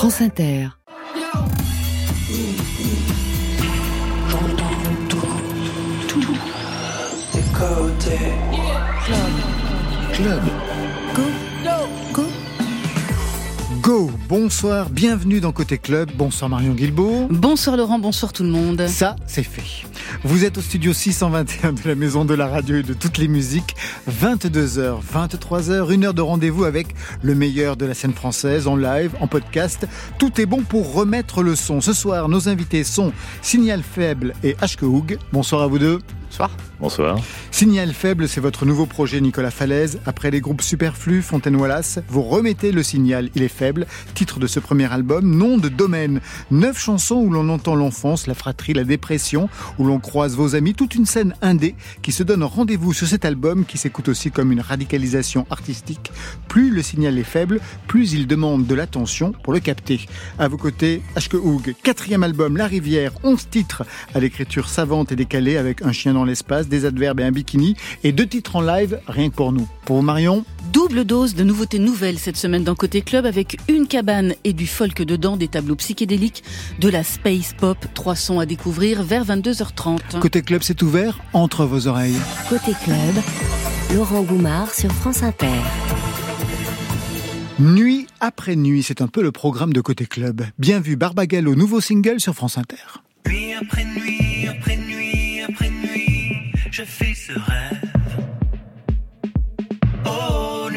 France Inter. Club. Club. Go. Go. Go. Bonsoir, bienvenue dans Côté Club. Bonsoir Marion Guilbault. Bonsoir Laurent, bonsoir tout le monde. Ça, c'est fait. Vous êtes au studio 621 de la Maison de la Radio et de toutes les musiques. 22h, 23h, une heure de rendez-vous avec le meilleur de la scène française en live, en podcast. Tout est bon pour remettre le son. Ce soir, nos invités sont Signal Faible et Hoog. Bonsoir à vous deux. Bonsoir. Bonsoir. Signal Faible, c'est votre nouveau projet, Nicolas Falaise. Après les groupes Superflu, Fontaine Wallace, vous remettez le signal Il est faible, titre de ce premier album, nom de domaine. Neuf chansons où l'on entend l'enfance, la fratrie, la dépression, où l'on croise vos amis, toute une scène indé qui se donne rendez-vous sur cet album qui s'écoute aussi comme une radicalisation artistique. Plus le signal est faible, plus il demande de l'attention pour le capter. À vos côtés, Ashke Hoog, quatrième album, La Rivière, onze titres à l'écriture savante et décalée avec un chien dans l'espace, des adverbes et un bikini, et deux titres en live, rien que pour nous. Pour Marion Double dose de nouveautés nouvelles cette semaine dans Côté Club avec une cabane et du folk dedans, des tableaux psychédéliques, de la space pop, trois sons à découvrir vers 22h30. Côté Club, c'est ouvert entre vos oreilles. Côté Club, Laurent Goumard sur France Inter. Nuit après nuit, c'est un peu le programme de Côté Club. Bien vu, Barbagallo, nouveau single sur France Inter. Nuit après nuit, après nuit, après nuit, je fais ce rêve. Oh,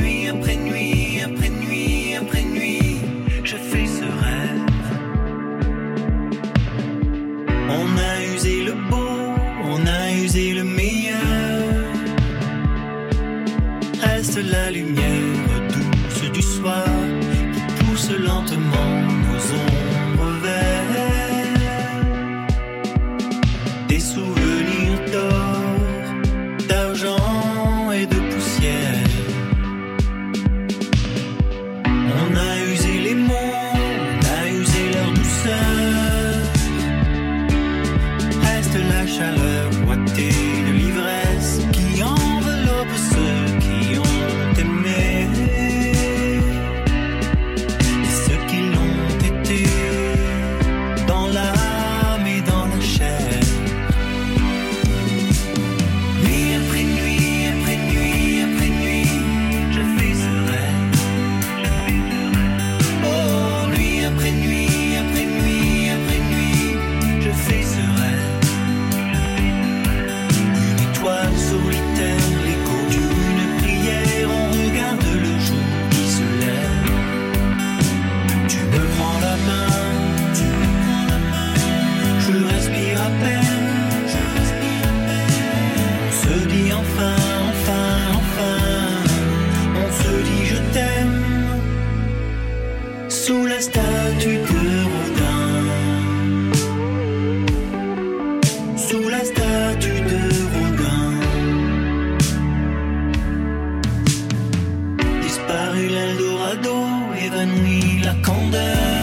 évanoui la candeur.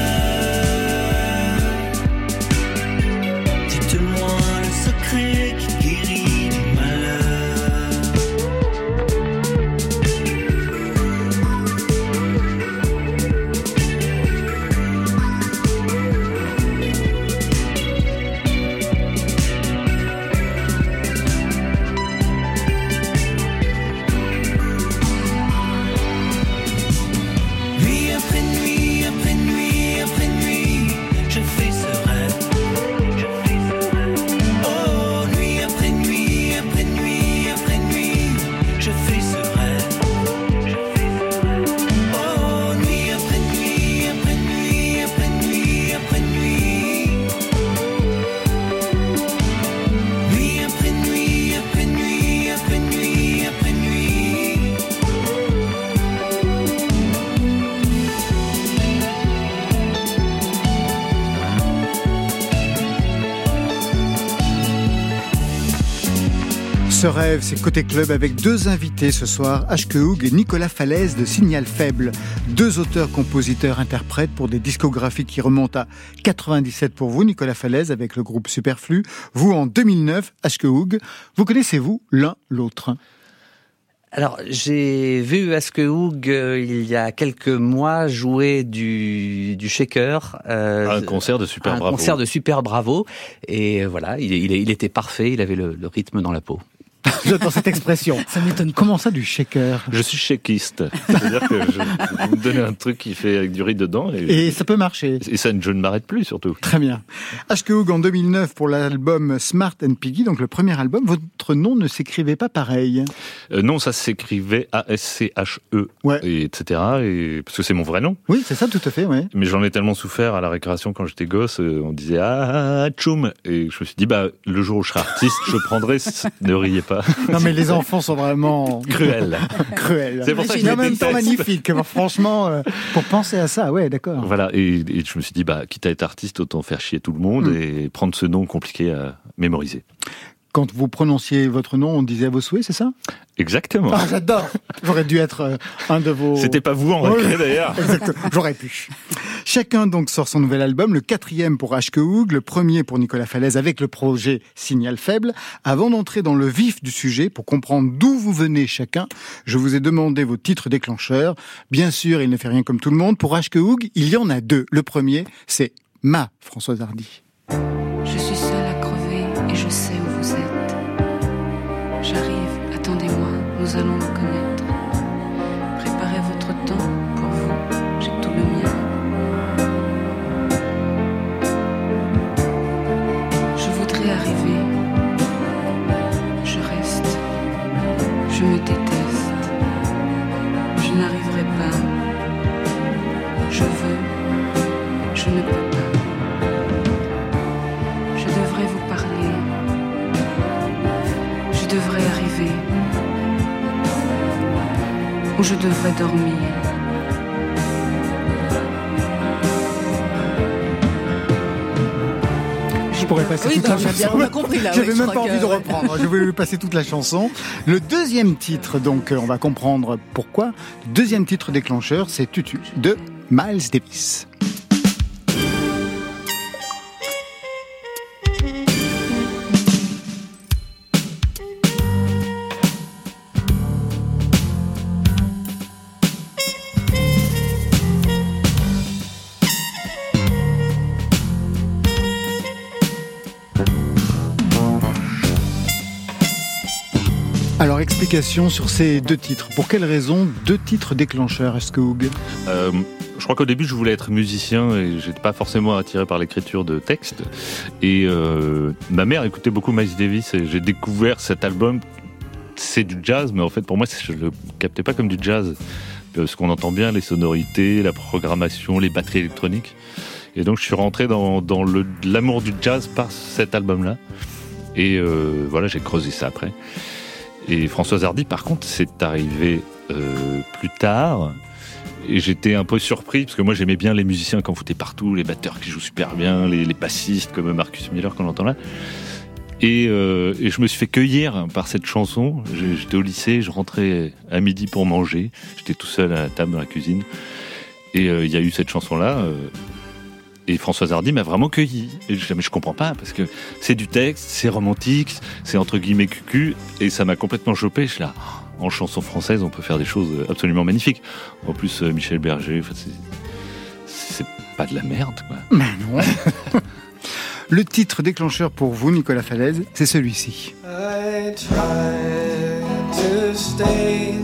Rêve, c'est Côté Club avec deux invités ce soir, Ashke Hoog et Nicolas Falaise de Signal Faible. Deux auteurs, compositeurs, interprètes pour des discographies qui remontent à 97 pour vous, Nicolas Falaise avec le groupe Superflu. Vous en 2009, Ashke Hoog. Vous connaissez-vous l'un l'autre? Alors, j'ai vu Aske Hoog euh, il y a quelques mois jouer du, du shaker. euh, un concert de Super un Bravo. concert de Super Bravo. Et voilà, il, il, il était parfait, il avait le, le rythme dans la peau. J'adore cette expression. Ça m'étonne. Comment ça, du shaker? Je suis shakiste. C'est-à-dire que je, vous me donnez un truc qui fait avec du riz dedans et, Et ça peut marcher. et ça, je ne m'arrête plus surtout. Très bien. H.K. Hoog en 2009 pour l'album Smart and Piggy, donc le premier album, votre nom ne s'écrivait pas pareil. Euh, non, ça s'écrivait A-S-C-H-E, Ouais. et etc. Et, parce que c'est mon vrai nom. Oui, c'est ça, tout à fait, ouais. Mais j'en ai tellement souffert à la récréation quand j'étais gosse, euh, on disait ah tchoum et je me suis dit bah le jour où je serai artiste, je prendrai. ne riez pas, Non, mais les enfants sont vraiment cruel. cruels. C'est pour ça que je en même temps magnifique. Franchement, euh, pour penser à ça, ouais, d'accord. Voilà et, et je me suis dit bah quitte à être artiste, autant faire chier tout le monde Mm. et prendre ce nom compliqué à mémoriser. Quand vous prononciez votre nom, on disait à vos souhaits, c'est ça? Exactement. Ah, j'adore. J'aurais dû être euh, un de vos. C'était pas vous en récré d'ailleurs. J'aurais pu. Chacun donc sort son nouvel album, le quatrième pour H.K. Hoog, le premier pour Nicolas Falaise avec le projet Signal Faible. Avant d'entrer dans le vif du sujet, pour comprendre d'où vous venez chacun, je vous ai demandé vos titres déclencheurs. Bien sûr, il ne fait rien comme tout le monde. Pour H.K. Hoog, il y en a deux. Le premier, c'est Ma Françoise Hardy. Je ne peux pas. Je devrais vous parler. Je devrais arriver. Ou je devrais dormir. Je pourrais passer Oui, toute bah, la on a bien- chanson. on a compris, là, J'avais oui, même pas envie que- de reprendre. Je voulais passer toute la chanson. Le deuxième titre, donc, euh, on va comprendre pourquoi. Deuxième titre déclencheur, c'est Tutu de Miles Davis. Sur ces deux titres. Pour quelles raisons deux titres déclencheurs, est-ce que Hoog Euh, je crois qu'au début, je voulais être musicien et j'étais pas forcément attiré par l'écriture de textes. Et euh, ma mère écoutait beaucoup Miles Davis et j'ai découvert cet album. C'est du jazz, mais en fait, pour moi, je le captais pas comme du jazz. Parce qu'on entend bien les sonorités, la programmation, les batteries électroniques. Et donc, je suis rentré dans, l'amour du jazz par cet album-là. Et euh, voilà, j'ai creusé ça après. Et Françoise Hardy, par contre, c'est arrivé euh, plus tard. Et j'étais un peu surpris, parce que moi j'aimais bien les musiciens qui en foutaient partout, les batteurs qui jouent super bien, les, les bassistes comme Marcus Miller qu'on entend là. Et, euh, je me suis fait cueillir par cette chanson. J'étais au lycée, je rentrais à midi pour manger. J'étais tout seul à la table dans la cuisine. Et euh, il y a eu cette chanson-là. Et Françoise Hardy m'a vraiment cueilli. Et je, mais je comprends pas, parce que c'est du texte, c'est romantique, c'est entre guillemets cucu, et ça m'a complètement chopé. Je suis là, en chanson française, on peut faire des choses absolument magnifiques. En plus, euh, Michel Berger, c'est- c'est pas de la merde, quoi. Ben non. Le titre déclencheur pour vous, Nicolas Falaise, c'est celui-ci. I tried to stay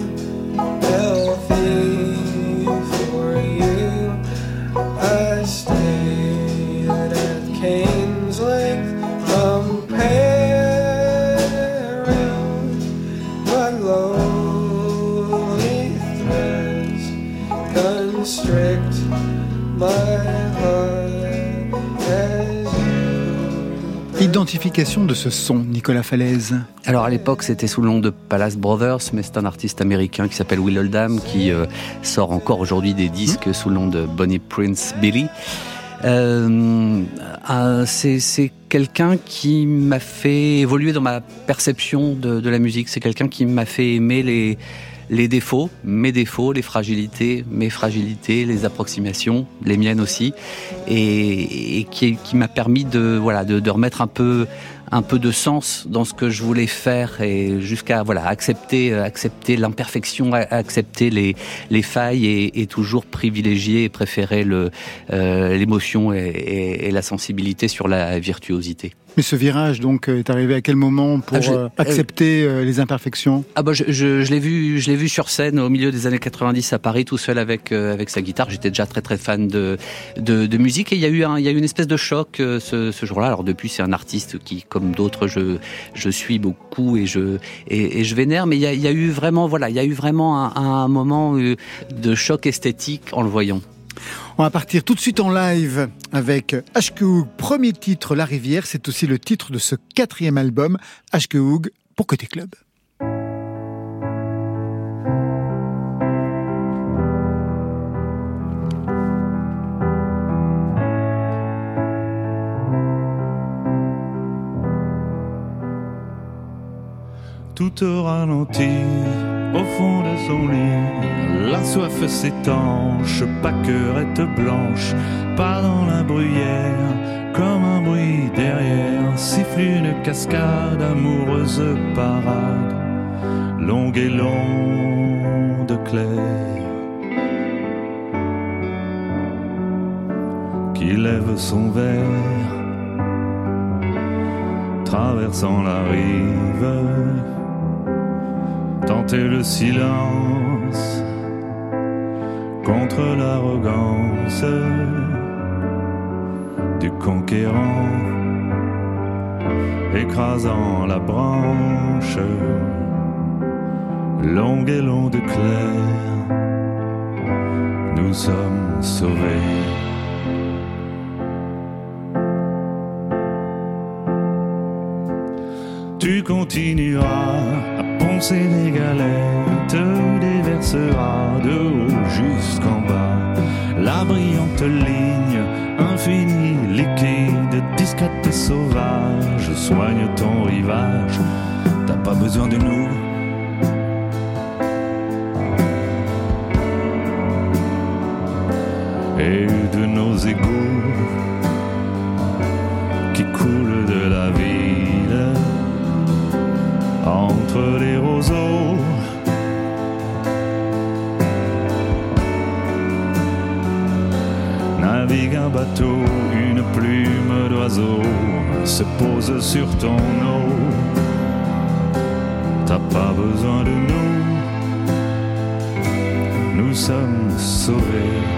you. Identification de ce son, Nicolas Falaise. Alors à l'époque, c'était sous le nom de Palace Brothers, mais c'est un artiste américain qui s'appelle Will Oldham qui euh, sort encore aujourd'hui des disques sous le nom de Bonnie Prince Billy. Euh, euh, c'est c'est quelqu'un qui m'a fait évoluer dans ma perception de, de la musique. C'est quelqu'un qui m'a fait aimer les les défauts, mes défauts, les fragilités, mes fragilités, les approximations, les miennes aussi, et, et qui, qui m'a permis de voilà de, de remettre un peu un peu de sens dans ce que je voulais faire et jusqu'à voilà accepter accepter l'imperfection, accepter les les failles et, et toujours privilégier et préférer le euh, l'émotion et, et- et la sensibilité sur la virtuosité. Mais ce virage, donc, est arrivé à quel moment pour Ah, je- euh, accepter euh, les imperfections? Ah bah je, je, je l'ai vu je l'ai vu sur scène au milieu des années 90 à Paris tout seul avec euh, avec sa guitare. J'étais déjà très très fan de, de de musique et il y a eu un il y a eu une espèce de choc euh, ce, ce jour-là. Alors depuis c'est un artiste qui comme d'autres je je suis beaucoup et je et, et je vénère mais il y a, il y a eu vraiment voilà il y a eu vraiment un, un moment euh, de choc esthétique en le voyant. On va partir tout de suite en live avec Ashkehoug, premier titre La Rivière. C'est aussi le titre de ce quatrième album, Ashkehoug pour Côté Club. Tout au ralenti, au fond de son lit, la soif s'étanche, pas querette blanche, pas dans la bruyère, comme un bruit derrière, siffle une cascade, amoureuse parade, longue et longue claire, qui lève son verre, traversant la rive tenter le silence contre l'arrogance du conquérant, écrasant la branche longue et longue claire. Nous sommes sauvés. Tu continueras poncer des te déverseras de haut jusqu'en bas. La brillante ligne, infinie, liquide, discrète et sauvage, soigne ton rivage. T'as pas besoin de nous. Et de nos égouts les roseaux. Navigue un bateau, une plume d'oiseau se pose sur ton eau. T'as pas besoin de nous, nous sommes sauvés.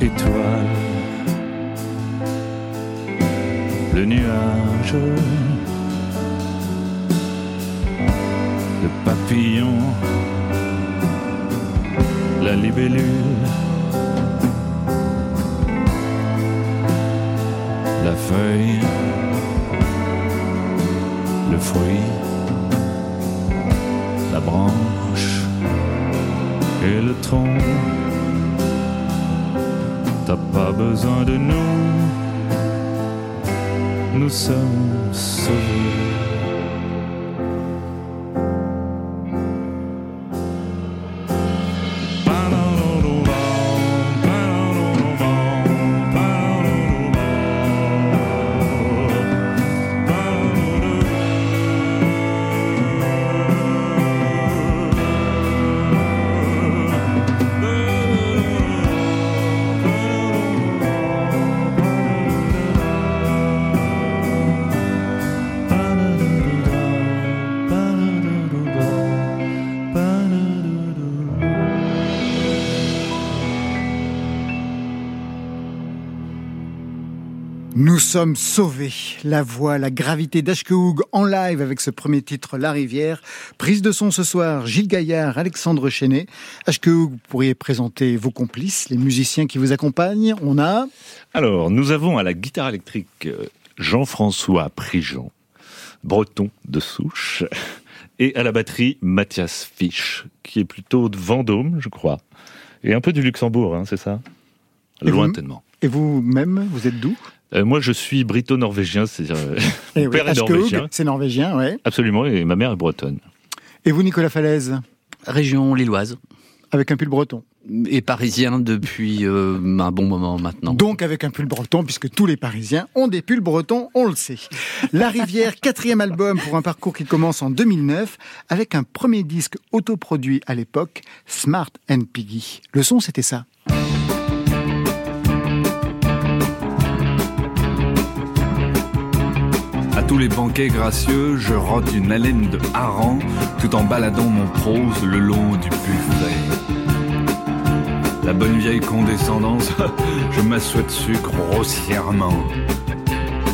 Étoile, le nuage, le papillon, la libellule, la feuille, nous sommes sauvés. Sommes sauvés. La voix, la gravité d'Ashkehoug en live avec ce premier titre La Rivière. Prise de son ce soir, Gilles Gaillard, Alexandre Chenet. Ashkehoug, vous pourriez présenter vos complices, les musiciens qui vous accompagnent. On a Alors, nous avons à la guitare électrique euh, Jean-François Prigent, breton de souche, et à la batterie Mathias Fisch, qui est plutôt de Vendôme, je crois, et un peu du Luxembourg, hein, c'est ça? Lointainement. et vous-même, vous êtes d'où? Euh, moi, je suis brito-norvégien, c'est-à-dire euh, Eh mon oui, père est norvégien, c'est norvégien, ouais. absolument, et ma mère est bretonne. Et vous, Nicolas Falaise, Région lilloise. avec un pull breton. Et parisien depuis euh, un bon moment maintenant. Donc avec un pull breton, puisque tous les Parisiens ont des pulls bretons, on le sait. La Rivière, quatrième album pour un parcours qui commence en 2009, avec un premier disque autoproduit à l'époque, Smart and Piggy. Le son, c'était ça. Tous les banquets gracieux, je rôde une haleine de hareng tout en baladant mon prose le long du buffet. La bonne vieille condescendance, je m'assois dessus grossièrement.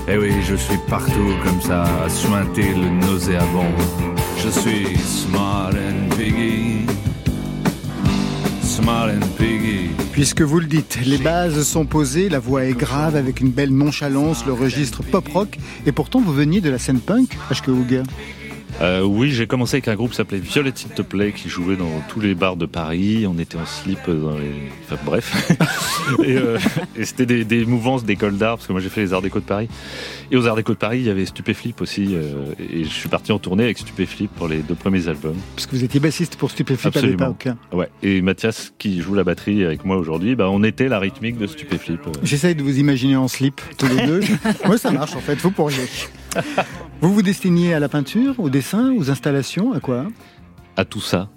Eh oui, je suis partout comme ça, à sointer le nauséabond. Je suis smart and piggy. Puisque vous le dites, les bases sont posées, la voix est grave avec une belle nonchalance, le registre pop-rock, et pourtant vous veniez de la scène punk, Ashkehoug. Euh, oui, j'ai commencé avec un groupe qui s'appelait Violet It to Play qui jouait dans tous les bars de Paris. On était en slip dans les. Enfin, bref. et euh, et c'était des, des mouvances d'école d'art, parce que moi j'ai fait les Arts Déco de Paris. Et aux Arts Déco de Paris, il y avait Stupéflip aussi. euh, et je suis parti en tournée avec Stupéflip pour les deux premiers albums. Parce que vous étiez bassiste pour Stupéflip à Absolument. l'époque. Ouais. Et Mathias, qui joue la batterie avec moi aujourd'hui, bah, on était la rythmique de Stupéflip. euh. J'essaye de vous imaginer en slip, tous les deux. Moi, ça marche en fait, vous pourriez. Vous vous destiniez à la peinture, au dessin, aux installations, à quoi? À tout ça.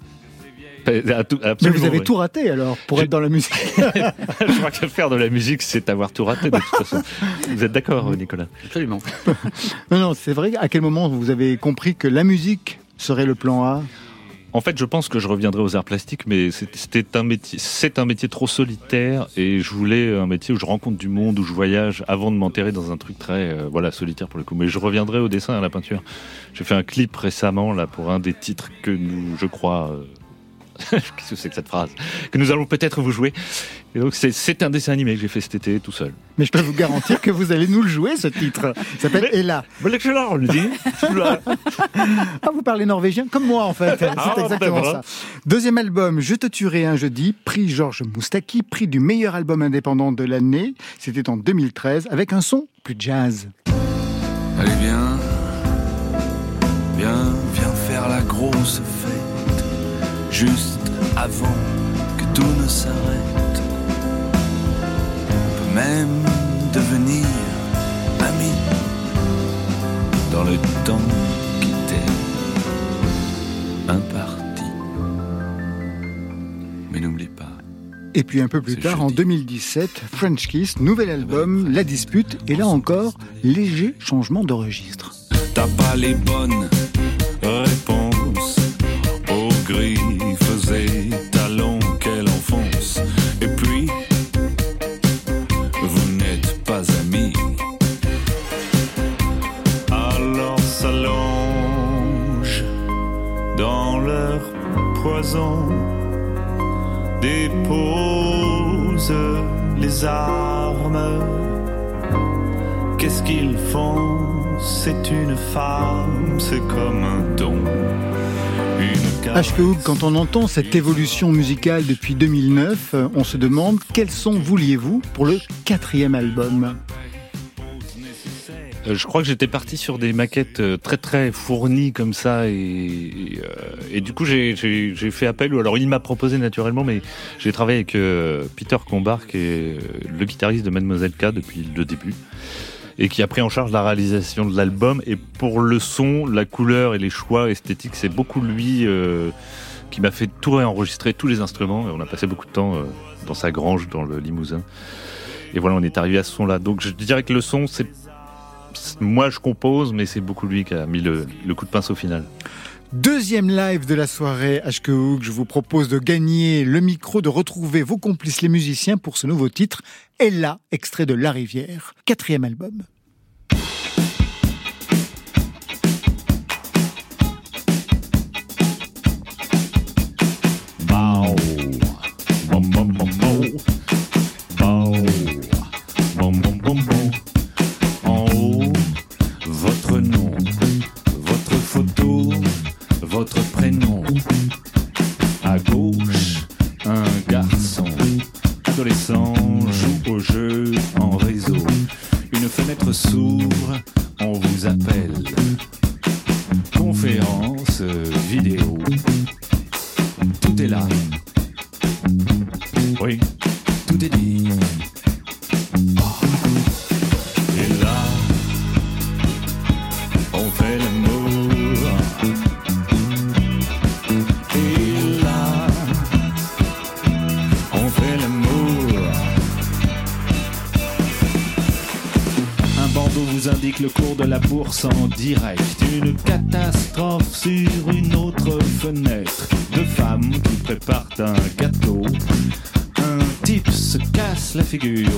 Mais vous avez tout raté alors, pour être dans la musique. Je crois que faire de la musique, c'est avoir tout raté de toute façon. Vous êtes d'accord, Nicolas? Absolument. Non, non, c'est vrai. À quel moment vous avez compris que la musique serait le plan A? En fait, je pense que je reviendrai aux arts plastiques, mais c'est- c'était un métier, c'est un métier trop solitaire et je voulais un métier où je rencontre du monde, où je voyage avant de m'enterrer dans un truc très, euh, voilà, solitaire pour le coup. Mais je reviendrai au dessin et à la peinture. J'ai fait un clip récemment là pour un des titres que nous, je crois. euh, Qu'est-ce que c'est que cette phrase Que nous allons peut-être vous jouer. Et donc c'est- c'est un dessin animé que j'ai fait cet été tout seul. Mais je peux vous garantir que vous allez nous le jouer, ce titre. Il s'appelle Ella. On le dit. Ah, vous parlez norvégien comme moi, en fait. C'est Ah, exactement ben voilà. ça. Deuxième album, Je te tuerai un jeudi, prix Georges Moustaki, prix du meilleur album indépendant de l'année. C'était en 2013, avec un son plus jazz. Allez viens, viens, viens faire la grosse fête, juste avant que tout ne s'arrête. On peut même devenir amis dans le temps qui t'est imparti. Mais n'oublie pas, Et puis un peu plus tard, en jeudi. 2017, French Kiss, nouvel album, La Dispute, et là encore, léger changement de registre. T'as pas les bonnes réponses aux griffes et talons qu'elle enfonce. Et puis, vous n'êtes pas amis. Alors s'allonge dans leur poison. Dépose les armes. Qu'est-ce qu'ils font? C'est une femme, c'est comme un don. Ashkehoug, quand on entend cette évolution musicale depuis 2009, euh, on se demande quels son vouliez-vous pour le quatrième album. Euh, je crois que j'étais parti sur des maquettes euh, très très fournies comme ça et, et, du coup j'ai- fait appel ou alors il m'a proposé naturellement mais j'ai travaillé avec Peter Combar qui est le guitariste de Mademoiselle K depuis le début et qui a pris en charge la réalisation de l'album. Et pour le son, la couleur et les choix esthétiques c'est beaucoup lui euh, qui m'a fait tout réenregistrer tous les instruments. On a passé beaucoup de temps euh, dans sa grange dans le Limousin. Et voilà on est arrivé à ce son là donc je dirais que le son c'est moi je compose, mais c'est beaucoup lui qui a mis le, le coup de pinceau final. Deuxième live de la soirée HQ. Je vous propose de gagner le micro, de retrouver vos complices les musiciens pour ce nouveau titre. Ella, extrait de La Rivière, quatrième album. On vous appelle. Direct. Une catastrophe sur une autre fenêtre. Deux femmes qui préparent un gâteau. Un type se casse la figure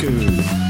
que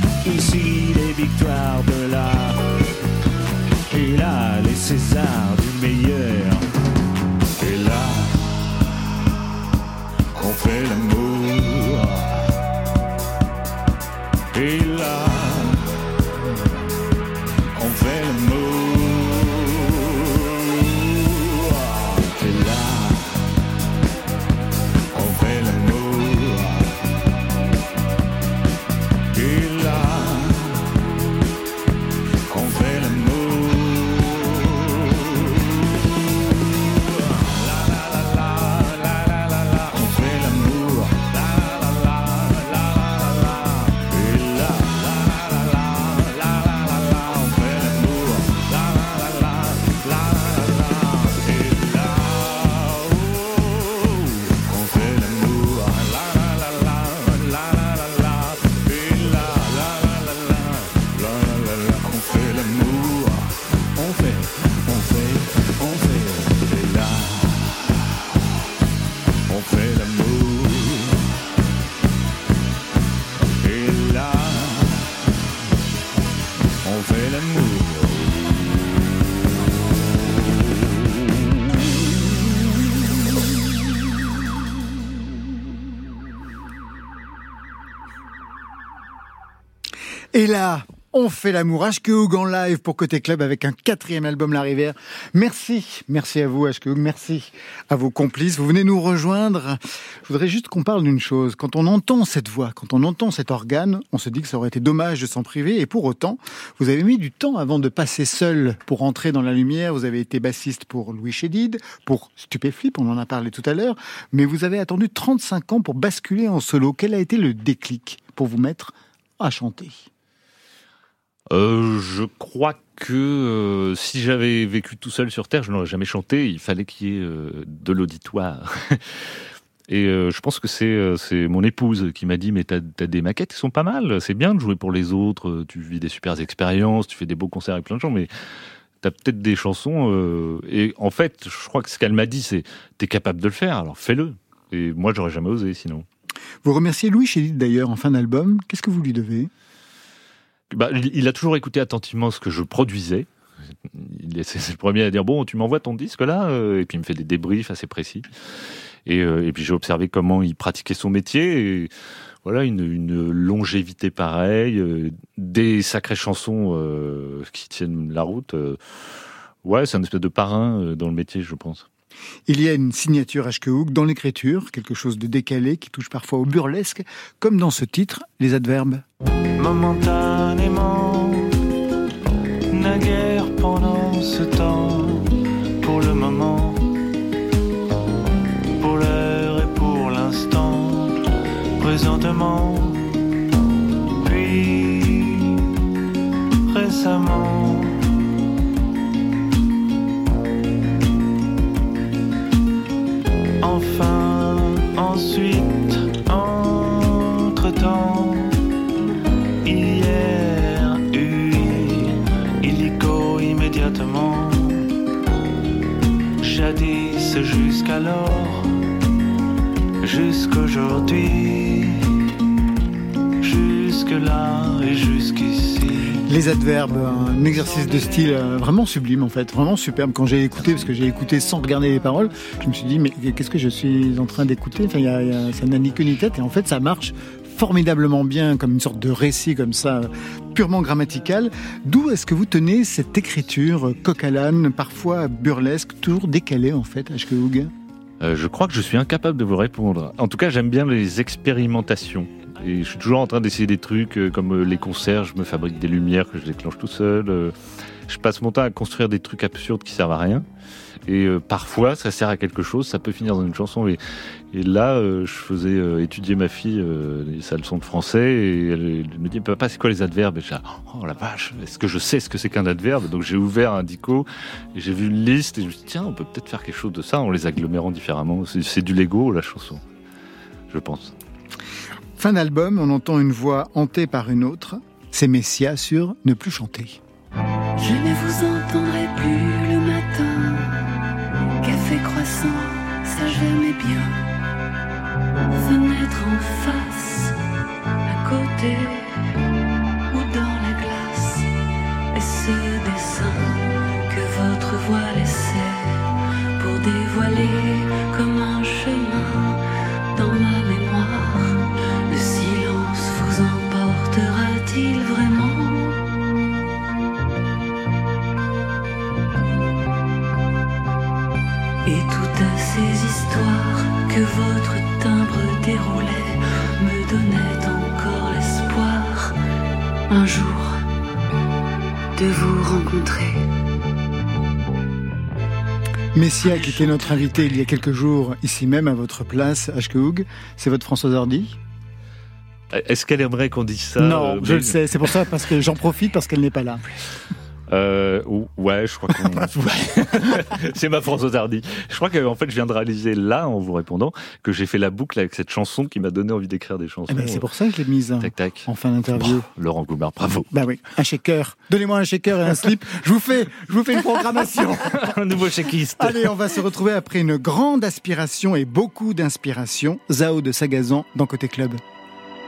Et là, on fait l'amour. HQ en live pour Côté Club avec un quatrième album La Rivière. Merci, merci à vous HQ merci à vos complices. Vous venez nous rejoindre. Je voudrais juste qu'on parle d'une chose. Quand on entend cette voix, quand on entend cet organe, on se dit que ça aurait été dommage de s'en priver. Et pour autant, vous avez mis du temps avant de passer seul pour entrer dans la lumière. Vous avez été bassiste pour Louis Chédid, pour Stupéflip, on en a parlé tout à l'heure. Mais vous avez attendu 35 ans pour basculer en solo. Quel a été le déclic pour vous mettre à chanter? Euh, je crois que euh, si j'avais vécu tout seul sur Terre, je n'aurais jamais chanté. Il fallait qu'il y ait euh, de l'auditoire. Et je pense que c'est mon épouse qui m'a dit mais t'as as des maquettes qui sont pas mal. C'est bien de jouer pour les autres. Tu vis des super expériences, tu fais des beaux concerts avec plein de gens, mais t'as peut-être des chansons. et en fait, je crois que ce qu'elle m'a dit, c'est t'es capable de le faire, alors fais-le. Et moi, j'aurais jamais osé sinon. Vous remerciez Louis Chédid d'ailleurs en fin d'album. Qu'est-ce que vous lui devez? Bah, il a toujours écouté attentivement ce que je produisais. C'est le premier à dire bon, tu m'envoies ton disque là, euh, et puis il me fait des débriefs assez précis. Et, euh, et puis j'ai observé comment il pratiquait son métier. Et voilà, une, une longévité pareille, euh, des sacrées chansons euh, qui tiennent la route. ouais, c'est un espèce de parrain dans le métier, je pense. Il y a une signature H.K. Hook dans l'écriture, quelque chose de décalé qui touche parfois au burlesque, comme dans ce titre, les adverbes. momentanément, naguère pendant ce temps, pour le moment, pour l'heure et pour l'instant, présentement, puis récemment. Enfin, ensuite, entre-temps, Hier, oui, illico immédiatement. Jadis jusqu'alors, jusqu'aujourd'hui, jusque-là et jusqu'ici. Les adverbes, un exercice de style euh, vraiment sublime en fait, vraiment superbe. Quand j'ai écouté, parce que j'ai écouté sans regarder les paroles, je me suis dit mais qu'est-ce que je suis en train d'écouter? Enfin, y a, y a- ça n'a ni queue ni tête et en fait ça marche formidablement bien comme une sorte de récit comme ça, purement grammatical. D'où est-ce que vous tenez cette écriture coq à l'âne, parfois burlesque, toujours décalée en fait, H.K. Hoog Euh, je crois que je suis incapable de vous répondre. En tout cas, j'aime bien les expérimentations. Et je suis toujours en train d'essayer des trucs euh, comme euh, les concerts, je me fabrique des lumières que je déclenche tout seul. euh, je passe mon temps à construire des trucs absurdes qui servent à rien. Et parfois, ça sert à quelque chose, ça peut finir dans une chanson. Et, là, je faisais étudier ma fille sa leçon de français et elle, me dit Papa, c'est quoi les adverbes? Et j'ai dit, Oh la vache, est-ce que je sais ce que c'est qu'un adverbe? Donc j'ai ouvert un dico et j'ai vu une liste et je me suis dit Tiens, on peut peut-être faire quelque chose de ça en les agglomérant différemment. C'est du Lego, la chanson, je pense. Fin d'album, on entend une voix hantée par une autre. C'est Messia sur Ne plus chanter. Je ne vous entendrai plus le matin. Café croissant, ça j'aimais bien. Fenêtre en face, à côté ou dans la glace. Et ce dessin que votre voix laissait pour dévoiler comme Messia, qui était notre invité il y a quelques jours, ici même à votre place. Hoog, c'est votre Françoise Hardy? Est-ce qu'elle aimerait qu'on dise ça Non, euh, je le sais, c'est pour ça, parce que j'en profite parce qu'elle n'est pas là. Euh, ou- ouais, je crois. Ouais. c'est ma Françoise Hardy. Je crois qu'en fait, je viens de réaliser là, en vous répondant, que j'ai fait la boucle avec cette chanson qui m'a donné envie d'écrire des chansons. Eh ben, c'est pour ça que je l'ai mise hein, Tac, tac. en fin d'interview. Bon, Laurent Goumard, bravo. Bah oui, un shaker. Donnez-moi un shaker et un slip. Je vous fais, je vous fais une programmation. Un nouveau chéquiste. Allez, on va se retrouver après une grande aspiration et beaucoup d'inspiration. Zao de Sagazan dans Côté Club.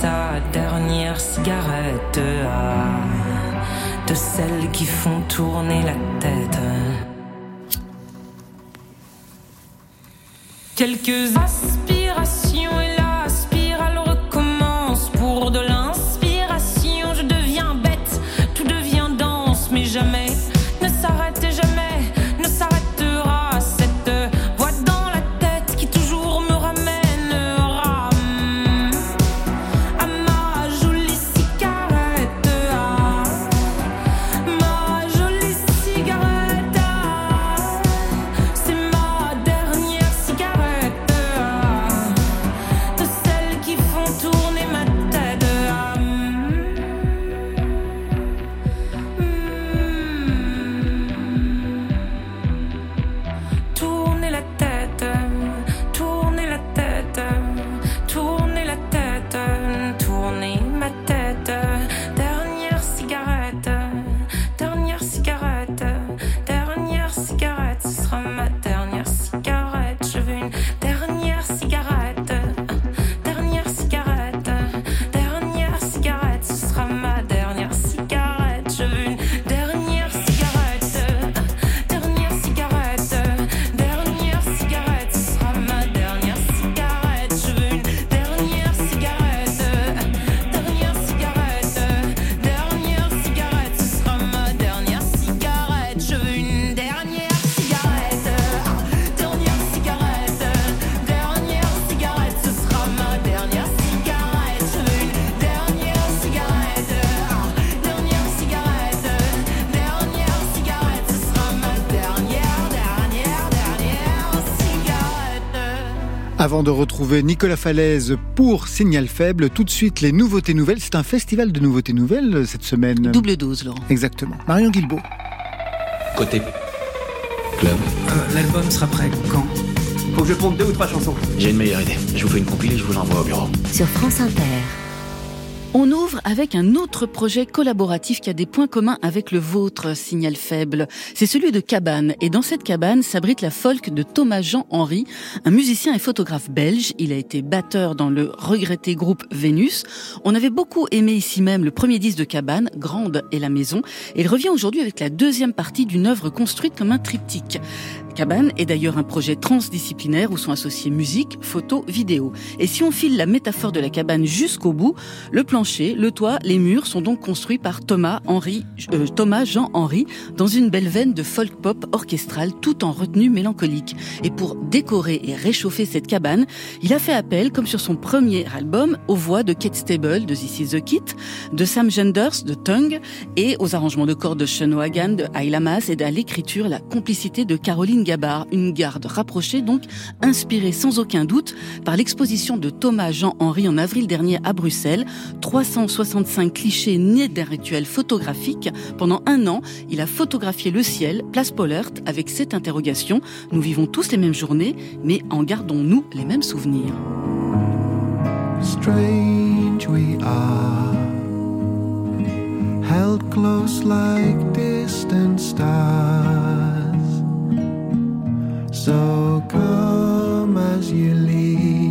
Sa dernière cigarette ah, de celles qui font tourner la tête. Quelques aspirations Avant de retrouver Nicolas Falaise pour Signal Faible, tout de suite les nouveautés nouvelles. C'est un festival de nouveautés nouvelles euh, cette semaine. Double dose, Laurent. Exactement. Marion Guilbault. Côté club. Euh, L'album sera prêt quand? Faut que je ponde deux ou trois chansons. J'ai une meilleure idée. Je vous fais une compilée, je vous l'envoie au bureau. Sur France Inter. On ouvre avec un autre projet collaboratif qui a des points communs avec le vôtre, Signal Faible. C'est celui de Cabane. Et dans cette cabane s'abrite la folk de Thomas Jean Henry, un musicien et photographe belge. Il a été batteur dans le regretté groupe Vénus. On avait beaucoup aimé ici même le premier disque de Cabane, Grande et la Maison. Et il revient aujourd'hui avec la deuxième partie d'une œuvre construite comme un triptyque. Cabane est d'ailleurs un projet transdisciplinaire où sont associés musique, photo, vidéo. Et si on file la métaphore de la cabane jusqu'au bout, le plancher, le toit, les murs sont donc construits par Thomas Henry, euh, Thomas Jean Henry dans une belle veine de folk pop orchestral tout en retenue mélancolique. Et pour décorer et réchauffer cette cabane, il a fait appel, comme sur son premier album, aux voix de Kate Stable de This Is The Kit, de Sam Genders de Tongue et aux arrangements de cordes de Sean Wagan de Ayla Mas et à l'écriture la complicité de Caroline Gabard, une garde rapprochée donc inspirée sans aucun doute par l'exposition de Thomas Jean Henry en avril dernier à Bruxelles. 365 clichés nés d'un rituel photographique. Pendant un an, il a photographié le ciel, place Paulert, avec cette interrogation. Nous vivons tous les mêmes journées, mais en gardons-nous les mêmes souvenirs Strange we are, held close like distant stars. So come as you leave,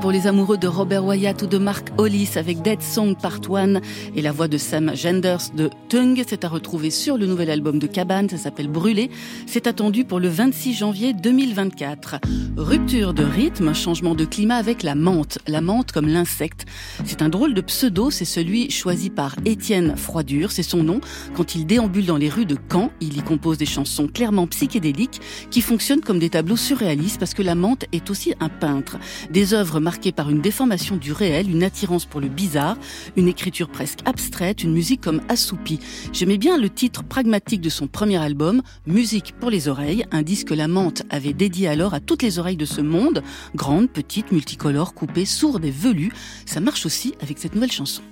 pour les amoureux de Robert Wyatt ou de Mark Hollis avec Dead Song Part 1 et la voix de Sam Genders de Tung. C'est à retrouver sur le nouvel album de Cabane, ça s'appelle Brûlé. C'est attendu pour le 26 janvier 2024. Rupture de rythme, changement de climat avec la menthe. La menthe comme l'insecte. C'est un drôle de pseudo, c'est celui choisi par Étienne Froidure, c'est son nom. Quand il déambule dans les rues de Caen, il y compose des chansons clairement psychédéliques qui fonctionnent comme des tableaux surréalistes parce que la menthe est aussi un peintre. Des œuvres marquées par une déformation du réel, une attirance pour le bizarre, une écriture presque abstraite, une musique comme assoupie. J'aimais bien le titre pragmatique de son premier album, Musique pour les oreilles, un disque que la menthe avait dédié alors à toutes les oreilles de ce monde, grandes, petites, multicolores, coupées, sourdes et velues. Ça marche aussi avec cette nouvelle chanson.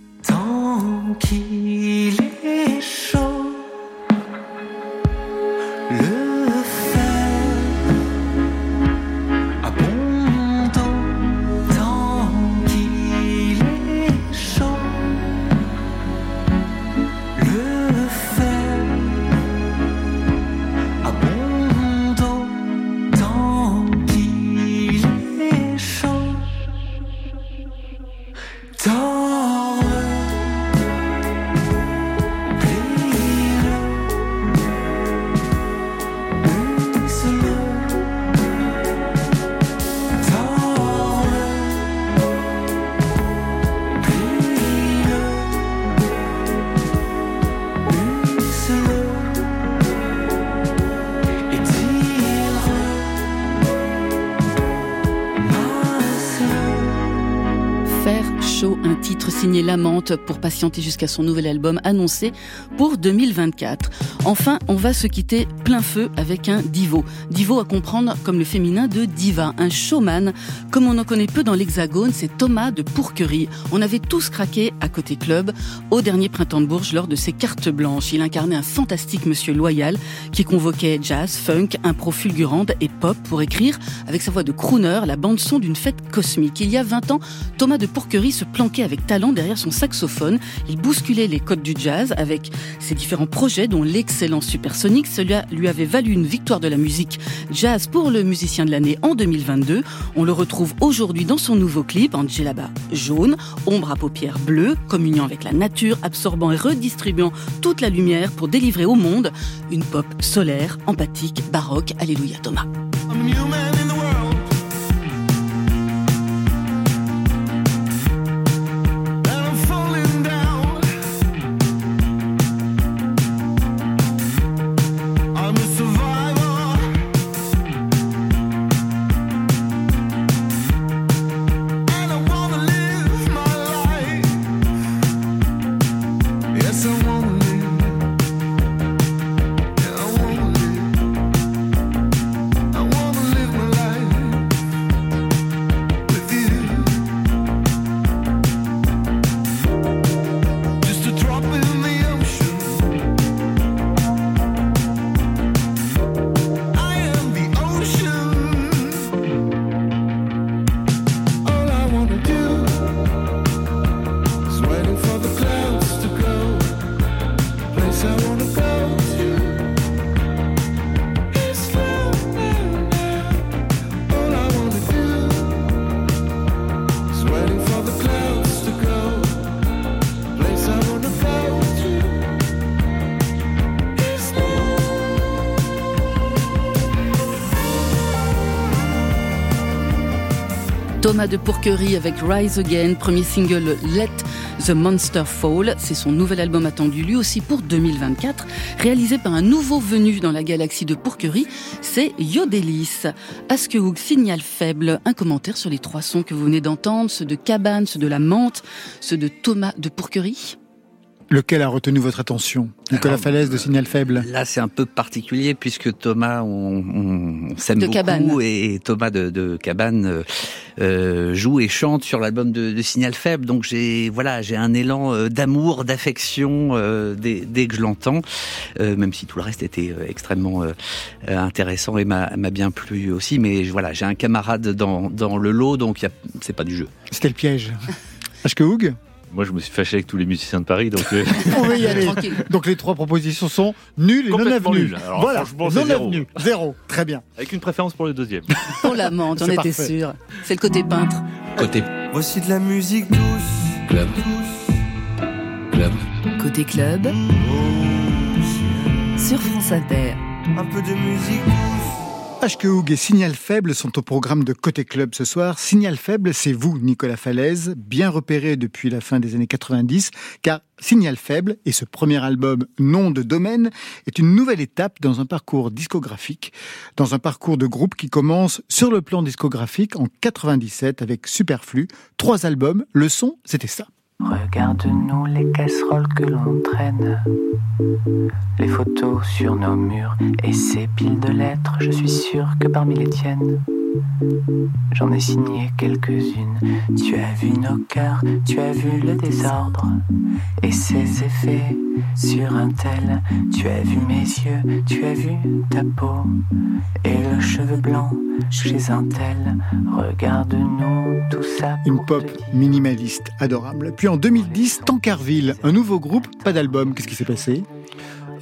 Lamante pour patienter jusqu'à son nouvel album annoncé pour 2024. Enfin, on va se quitter plein feu avec un divo. Divo à comprendre comme le féminin de diva, un showman. Comme on en connaît peu dans l'hexagone, c'est Thomas de Pourquerie. On avait tous craqué à côté club au dernier printemps de Bourges lors de ses cartes blanches. Il incarnait un fantastique monsieur loyal qui convoquait jazz, funk, impro fulgurante et pop pour écrire avec sa voix de crooner la bande son d'une fête cosmique. Il y a 20 ans, Thomas de Pourquerie se planqué avec talent derrière son saxophone. Il bousculait les codes du jazz avec ses différents projets, dont l'excellent Supersonic. Cela lui avait valu une victoire de la musique jazz pour le musicien de l'année en 2022. On le retrouve aujourd'hui dans son nouveau clip, Angelaba jaune, ombre à paupières bleues, communiant avec la nature, absorbant et redistribuant toute la lumière pour délivrer au monde une pop solaire, empathique, baroque. Alléluia Thomas. De Pourquerie avec Rise Again, premier single Let the Monster Fall. C'est son nouvel album attendu lui aussi pour 2024, réalisé par un nouveau venu dans la galaxie de Pourquerie, c'est Yodelis. Askehoog, signal faible, un commentaire sur les trois sons que vous venez d'entendre, ceux de Cabane, ceux de La Menthe, ceux de Thomas de Pourquerie. Lequel a retenu votre attention Nicolas Alors, Falaise de Signal Faible. Là, c'est un peu particulier puisque Thomas, on, on s'aime De beaucoup Cabane. et Thomas de, de Cabane euh, euh, joue et chante sur l'album de, de Signal Faible. Donc j'ai voilà, j'ai un élan euh, d'amour, d'affection euh, dès, dès que je l'entends, euh, même si tout le reste était euh, extrêmement euh, euh, intéressant et m'a bien plu aussi. Mais voilà, j'ai un camarade dans, dans le lot, donc c'est pas du jeu. C'était le piège. Ashkehoog Moi, je me suis fâché avec tous les musiciens de Paris, donc euh, On va y aller. Tranquille. Donc les trois propositions sont nulles et non avenues. Alors, Voilà, non zéro. avenues. Zéro. Très bien. avec une préférence pour le deuxième. Pour La Menthe, on était sûr. C'est le côté peintre. Côté Voici de la musique douce. club. Club. Côté club, sur France Inter. Un peu de musique douce. Ashkehoog et Signal Faible sont au programme de Côté Club ce soir. Signal Faible, c'est vous, Nicolas Falaise, bien repéré depuis la fin des années 90, car Signal Faible et ce premier album Nom de domaine est une nouvelle étape dans un parcours discographique, dans un parcours de groupe qui commence sur le plan discographique en 97 avec Superflu, trois albums, le son, c'était ça. Regarde-nous les casseroles que l'on traîne, les photos sur nos murs et ces piles de lettres, je suis sûr que parmi les tiennes, j'en ai signé quelques-unes. Tu as vu nos cœurs, tu as vu le désordre et ses effets sur un tel. Tu as vu mes yeux, tu as vu ta peau et le cheveu blanc chez un tel. Regarde-nous tout ça. Une pop minimaliste adorable. Puis en 2010, Tancarville, un nouveau groupe, pas d'album. Qu'est-ce qui s'est passé?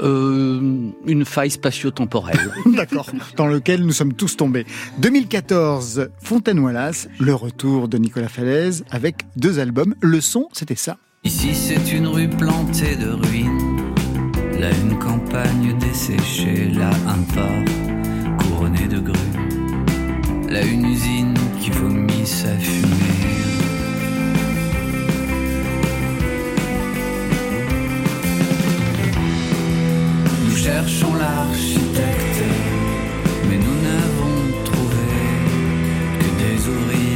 Euh, une faille spatio-temporelle. D'accord. Dans lequel nous sommes tous tombés. 2014, Fontaine-Wallace, le retour de Nicolas Falaise avec deux albums. Le son, c'était ça. Ici c'est une rue plantée de ruines, là une campagne desséchée, là un port couronné de grues, là une usine qui vomit sa fumée. Mais nous n'avons trouvé que des ouvriers.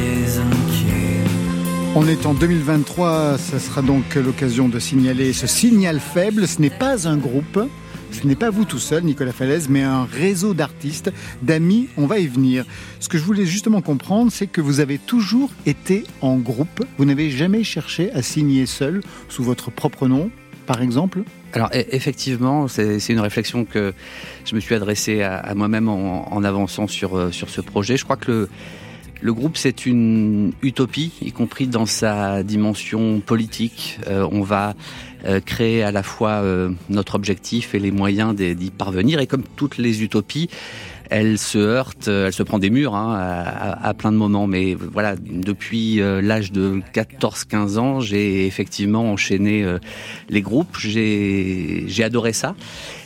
On est en 2023, ça sera donc l'occasion de signaler ce signal faible. Ce n'est pas un groupe, ce n'est pas vous tout seul, Nicolas Falaise, mais un réseau d'artistes, d'amis, on va y venir. Ce que je voulais justement comprendre, c'est que vous avez toujours été en groupe. Vous n'avez jamais cherché à signer seul, sous votre propre nom, par exemple? Alors e- effectivement, c'est une réflexion que je me suis adressée à, à moi-même en, en avançant sur, euh, sur ce projet. Je crois que le, Le groupe, c'est une utopie, y compris dans sa dimension politique. Euh, on va euh, créer à la fois euh, notre objectif et les moyens d'y parvenir. Et comme toutes les utopies, elle se heurte, euh, elle se prend des murs hein, à, plein de moments. Mais voilà, depuis euh, l'âge de 14-15 ans, j'ai effectivement enchaîné euh, les groupes. J'ai adoré ça.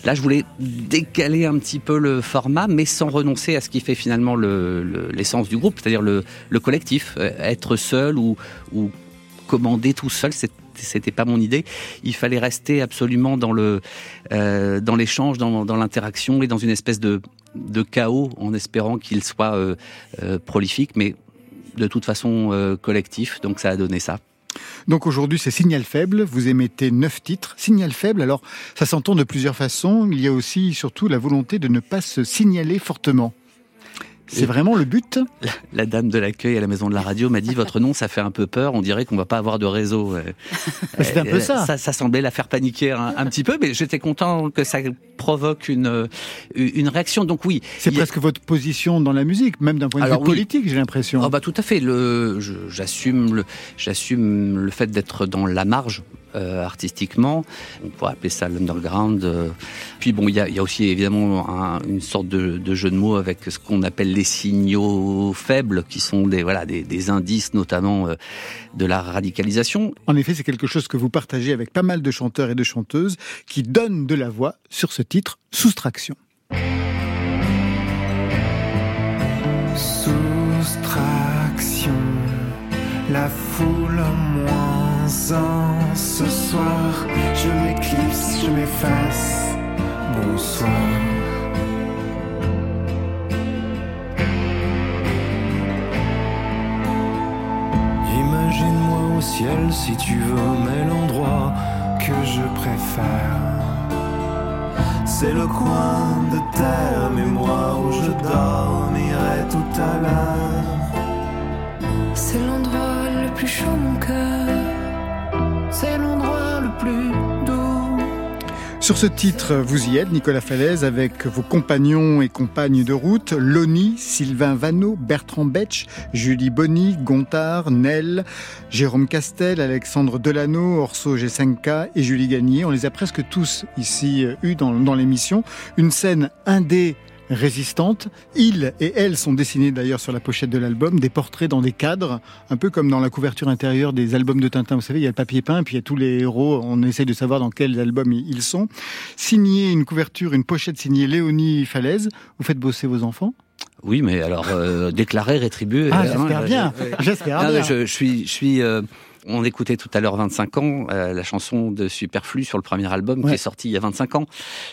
Là, je voulais décaler un petit peu le format, mais sans renoncer à ce qui fait finalement le- le- l'essence du groupe, c'est-à-dire le, le collectif. Être seul ou, ou commander tout seul, c'est c'était pas mon idée. Il fallait rester absolument dans le euh, dans l'échange, dans, l'interaction et dans une espèce de chaos, en espérant qu'il soit euh, euh, prolifique, mais de toute façon collectif. Donc ça a donné ça. Donc aujourd'hui, c'est Signal Faible. Vous émettez neuf titres. Signal Faible, alors ça s'entend de plusieurs façons. Il y a aussi surtout la volonté de ne pas se signaler fortement. C'est vraiment le but La, la dame de l'accueil à la maison de la radio m'a dit votre nom, ça fait un peu peur. On dirait qu'on va pas avoir de réseau. C'est un peu euh, ça. Ça, ça semblait la faire paniquer un, un petit peu, mais j'étais content que ça provoque une euh, une réaction. Donc oui, C'est a- presque votre position dans la musique, même d'un point de Alors vue oui. politique, j'ai l'impression. Oh bah tout à fait. Le, j'assume le, j'assume le fait d'être dans la marge euh, artistiquement. On pourrait appeler ça l'underground. euh. Puis bon, il y a, il y a aussi évidemment un- une sorte de, de jeu de mots avec ce qu'on appelle les signaux faibles, qui sont des voilà des, des indices notamment euh, de la radicalisation. En effet, c'est quelque chose que vous partagez avec pas mal de chanteurs et de chanteuses qui donnent de la voix sur ce titre, Soustraction. Soustraction, la foule ce soir. Je m'éclipse, je m'efface. Bonsoir. Imagine-moi au ciel si tu veux, mais l'endroit que je préfère. C'est le coin de terre, mais moi où je dormirai tout à l'heure. C'est l'endroit le plus chaud, mon cœur. C'est l'endroit le plus doux. Sur ce titre, vous y êtes, Nicolas Falaise, avec vos compagnons et compagnes de route, Loni, Sylvain Vanneau, Bertrand Betch, Julie Bonny, Gontard, Nel, Jérôme Castel, Alexandre Delano, Orso G5K et Julie Gagné. On les a presque tous ici eus dans, dans l'émission. Une scène indé résistante. Ils et elles sont dessinés d'ailleurs sur la pochette de l'album, des portraits dans des cadres, un peu comme dans la couverture intérieure des albums de Tintin. Vous savez, il y a le papier peint, puis il y a tous les héros. On essaye de savoir dans quels albums ils sont. Signé une couverture, une pochette signée Léonie Falaise. Vous faites bosser vos enfants? Oui, mais alors euh, déclaré, rétribué. Ah, euh, j'espère bien. J'espère bien. mais Je, je suis, je suis. euh, on écoutait tout à l'heure 25 ans, euh, la chanson de Superflu sur le premier album qui est sorti il y a 25 ans.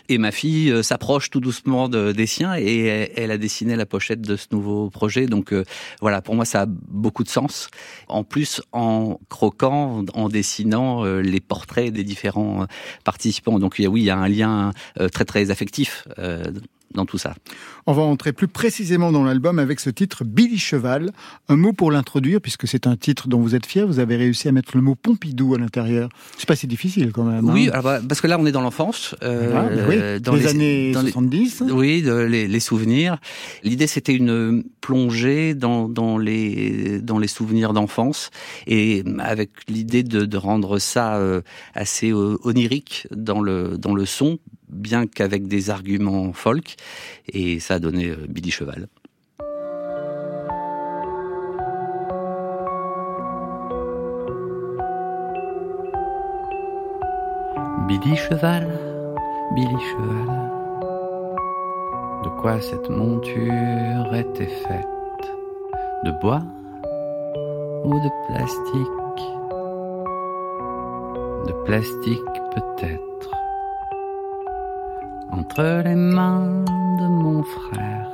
Et ma fille euh, s'approche tout doucement de- des siens et elle, elle a dessiné la pochette de ce nouveau projet. Donc euh, voilà, pour moi ça a beaucoup de sens. En plus, en croquant, en dessinant euh, les portraits des différents euh, participants. Donc il y a, oui, il y a un lien euh, très très affectif euh, dans tout ça. On va entrer plus précisément dans l'album avec ce titre Billy Cheval. Un mot pour l'introduire, puisque c'est un titre dont vous êtes fier. Vous avez réussi à mettre le mot Pompidou à l'intérieur. C'est pas si difficile quand même. Oui, hein. alors, bah, parce que là on est dans l'enfance, euh, Ah, bah oui, dans les, années dans les- 70. oui, de- les, les souvenirs. L'idée c'était une plongée dans, dans les dans les souvenirs d'enfance et avec l'idée de, de rendre ça euh, assez euh, onirique dans le dans le son, bien qu'avec des arguments folk. Et ça a donné euh, Billy Cheval. Billy Cheval, Billy Cheval. De quoi cette monture était faite? De bois ou de plastique? De plastique peut-être. Entre les mains de mon frère,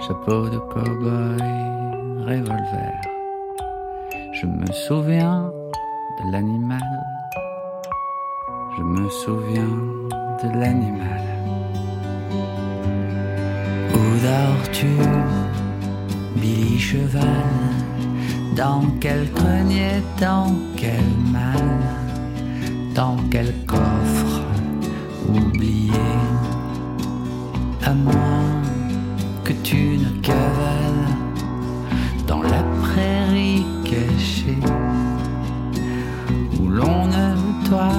chapeau de cow-boy, revolver. Je me souviens de l'animal. Je me souviens de l'animal. Où dors-tu, Billy Cheval Dans quel grenier, dans quel mal Dans quel coffre oublié. À moins que tu ne cavales dans la prairie cachée où l'on ne toi.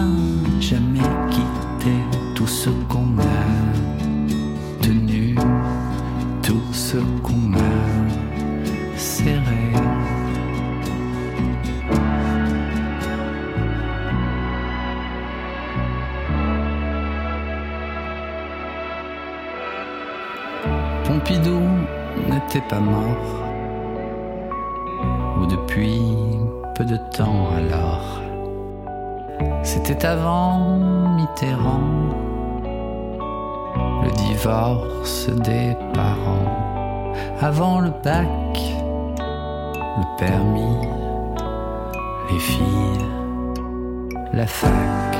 Divorce des parents, avant le bac, le permis, les filles, la fac.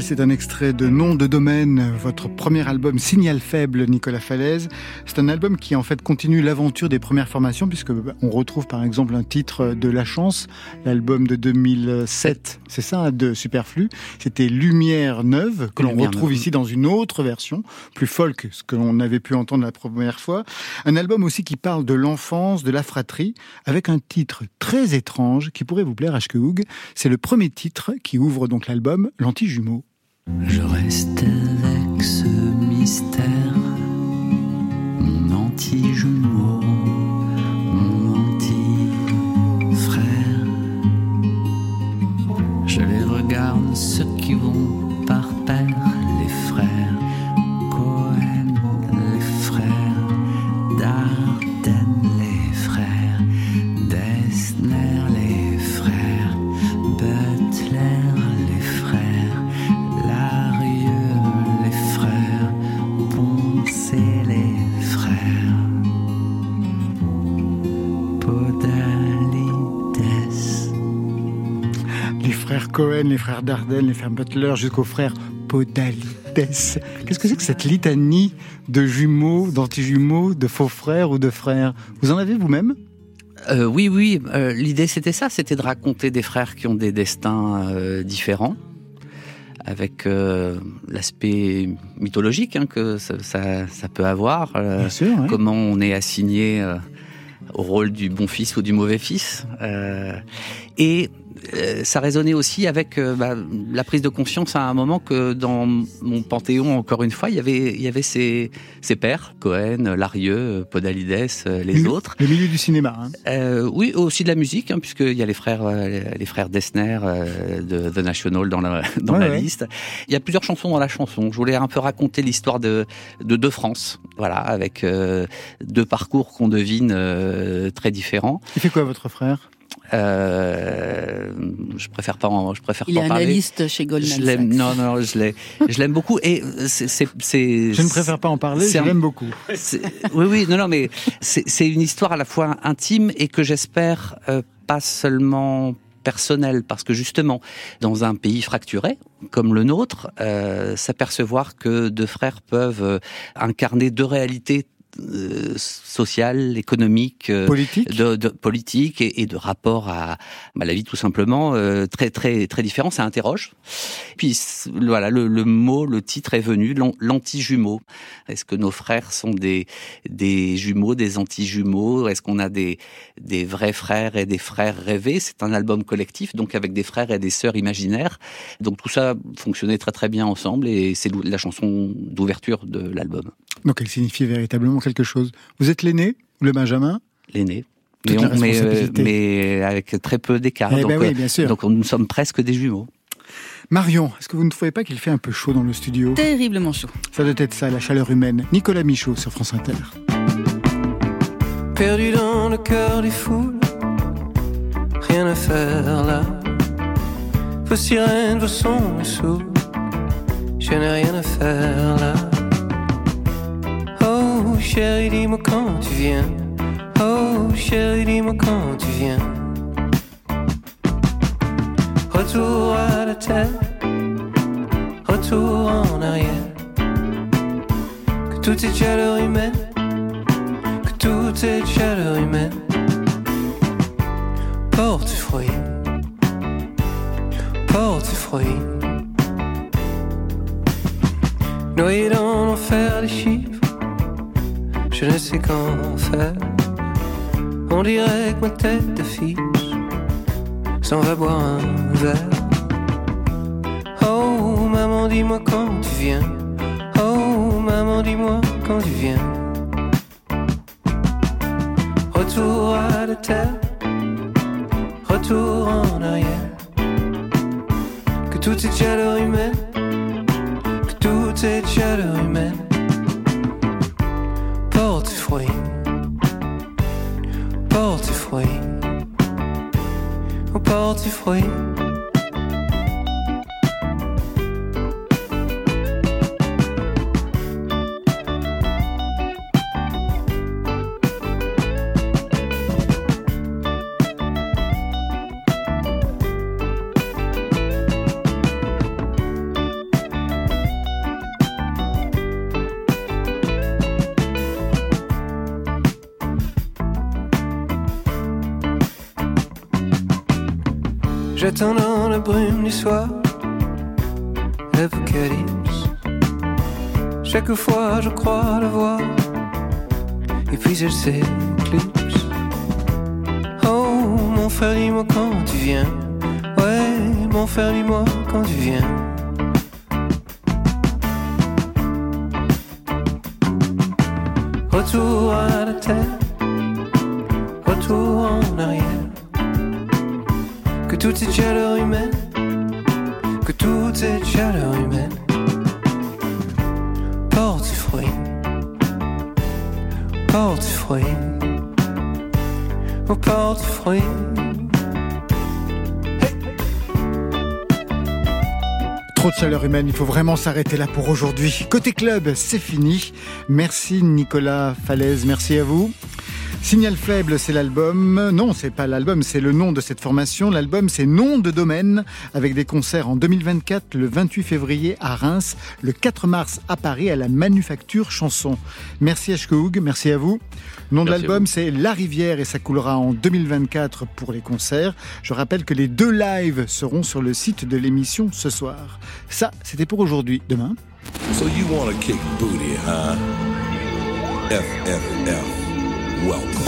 C'est un extrait de Nom de domaine, votre premier album Signal faible, Nicolas Falaise. C'est un album qui en fait continue l'aventure des premières formations puisque bah, on retrouve par exemple un titre de La Chance, l'album de 2007, c'est ça, de Superflu. C'était Lumière neuve que l'on retrouve neuve. ici dans une autre version, plus folk, ce que l'on avait pu entendre la première fois. Un album aussi qui parle de l'enfance, de la fratrie, avec un titre très étrange qui pourrait vous plaire, H.K. Hoog. C'est le premier titre qui ouvre donc l'album, L'Anti-Jumeau. Je reste avec ce mystère, mon anti-jumeau, mon anti-frère. Je les regarde, ceux qui vont par paire, Cohen, les frères Dardenne, les frères Butler, jusqu'aux frères Podalides. Qu'est-ce que c'est que cette litanie de jumeaux, d'anti-jumeaux, de faux frères ou de frères? Vous en avez vous-même? Euh, oui, oui. euh, L'idée, c'était ça, c'était de raconter des frères qui ont des destins euh, différents, avec l'aspect mythologique hein, que ça, ça- ça peut avoir. Bien sûr, ouais. Comment on est assigné au rôle du bon fils ou du mauvais fils. et ça résonnait aussi avec euh, bah, la prise de conscience à un moment que dans mon panthéon, encore une fois, il y avait, il y avait ces, ces pères, Cohen, Larieux, Podalides, euh, les Le- autres. Le milieu du cinéma. hein. Euh, oui, aussi de la musique, hein, puisqu'il y a les frères, euh, les- frères Dessner euh, de The National dans la, dans Ouais, la ouais. liste. Il y a plusieurs chansons dans la chanson. Je voulais un peu raconter l'histoire de, de deux France, voilà, avec euh, deux parcours qu'on devine euh, très différents. Il fait quoi votre frère? Euh, je préfère pas, en, je préfère Il pas est en parler. analyste chez Goldman Je l'aime, Sachs. non, non, je l'ai, je l'aime beaucoup et c'est, c'est, c'est- Je ne préfère pas en parler, c'est je un- l'aime beaucoup. c'est- Oui, oui, non, non, mais c'est c'est une histoire à la fois intime et que j'espère euh, pas seulement personnelle, parce que justement, dans un pays fracturé comme le nôtre, euh, s'apercevoir que deux frères peuvent euh, incarner deux réalités euh, social, économique, euh, Politique de, de politique et, et de rapport à, à la vie tout simplement euh, très très très différent. Ça interroge. Puis voilà, le, le mot, le titre est venu l'an- l'anti-jumeau. Est-ce que nos frères sont des des jumeaux, des anti-jumeaux? Est-ce qu'on a des des vrais frères et des frères rêvés? C'est un album collectif, donc avec des frères et des sœurs imaginaires. Donc tout ça fonctionnait très très bien ensemble et c'est la chanson d'ouverture de l'album. Donc elle signifie véritablement quelque chose. Vous êtes l'aîné, le Benjamin? L'aîné. Mais, la on- mais, euh, mais avec très peu d'écart. Eh donc, ben oui, euh, bien sûr. donc nous sommes presque des jumeaux. Marion, est-ce que vous ne trouvez pas qu'il fait un peu chaud dans le studio? Terriblement chaud. Ça doit être ça, la chaleur humaine. Nicolas Michaud sur France Inter. Perdu dans le cœur des foules, rien à faire là. Vos sirènes, vos sons saoulent, je n'ai rien à faire là. Oh chérie, dis-moi quand tu viens. Oh chérie, dis-moi quand tu viens. Retour à la terre, retour en arrière. Que tout est chaleur humaine que tout est chaleur humaine porte fruit, porte fruit. Noyé dans l'enfer des chiffres, je ne sais qu'en faire. On dirait que ma tête d'affiche s'en va boire un verre. Oh maman, dis-moi quand tu viens. Oh maman, dis-moi quand tu viens. Retour à la terre, retour en arrière. Que tout est chaleur humaine, que tout est chaleur humaine. Oh, porte fruit. J'attends dans la brume du soir l'apocalypse. Chaque fois je crois le voir, et puis elle s'éclipse. Oh mon frère, dis-moi quand tu viens. Ouais, mon frère, dis-moi quand tu viens. Retour à la terre, retour en arrière. Que tout est chaleur humaine, que tout est chaleur humaine. Porte fruit, porte fruit, oh porte fruit. Trop de chaleur humaine, il faut vraiment s'arrêter là pour aujourd'hui. Côté club, c'est fini. Merci Nicolas Falaise, merci à vous. Signal faible, c'est l'album. Non, c'est pas l'album, c'est le nom de cette formation. L'album, c'est Nom de domaine, avec des concerts en 2024, le 28 février à Reims, le 4 mars à Paris, à la Manufacture Chanson. Merci Ashkoug, merci à vous. Nom de Merci l'album, c'est La Rivière et ça coulera en 2024 pour les concerts. Je rappelle que les deux lives seront sur le site de l'émission ce soir. Ça, c'était pour aujourd'hui. Demain. So you want to kick booty, huh? FFF. Welcome.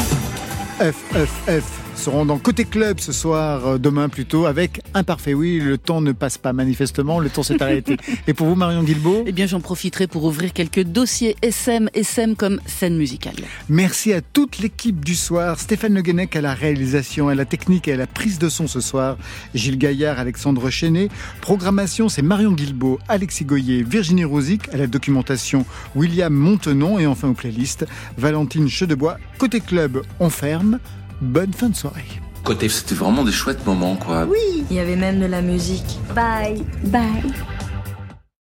FFF seront dans Côté Club ce soir, euh, demain plutôt, avec Imparfait. Oui, le temps ne passe pas manifestement, le temps s'est arrêté. Et pour vous, Marion Guilbeault Eh bien, j'en profiterai pour ouvrir quelques dossiers SM, SM comme scène musicale. Merci à toute l'équipe du soir. Stéphane Le Guenec à la réalisation, à la technique et à la prise de son ce soir. Gilles Gaillard, Alexandre Chenet. Programmation, c'est Marion Guilbeault, Alexis Goyer, Virginie Rosic. À la documentation, William Montenon. Et enfin aux playlists, Valentine Chedebois. Côté club, on ferme. Bonne fin de soirée. Côté, c'était vraiment des chouettes moments, quoi. Oui, il y avait même de la musique. Bye. Bye.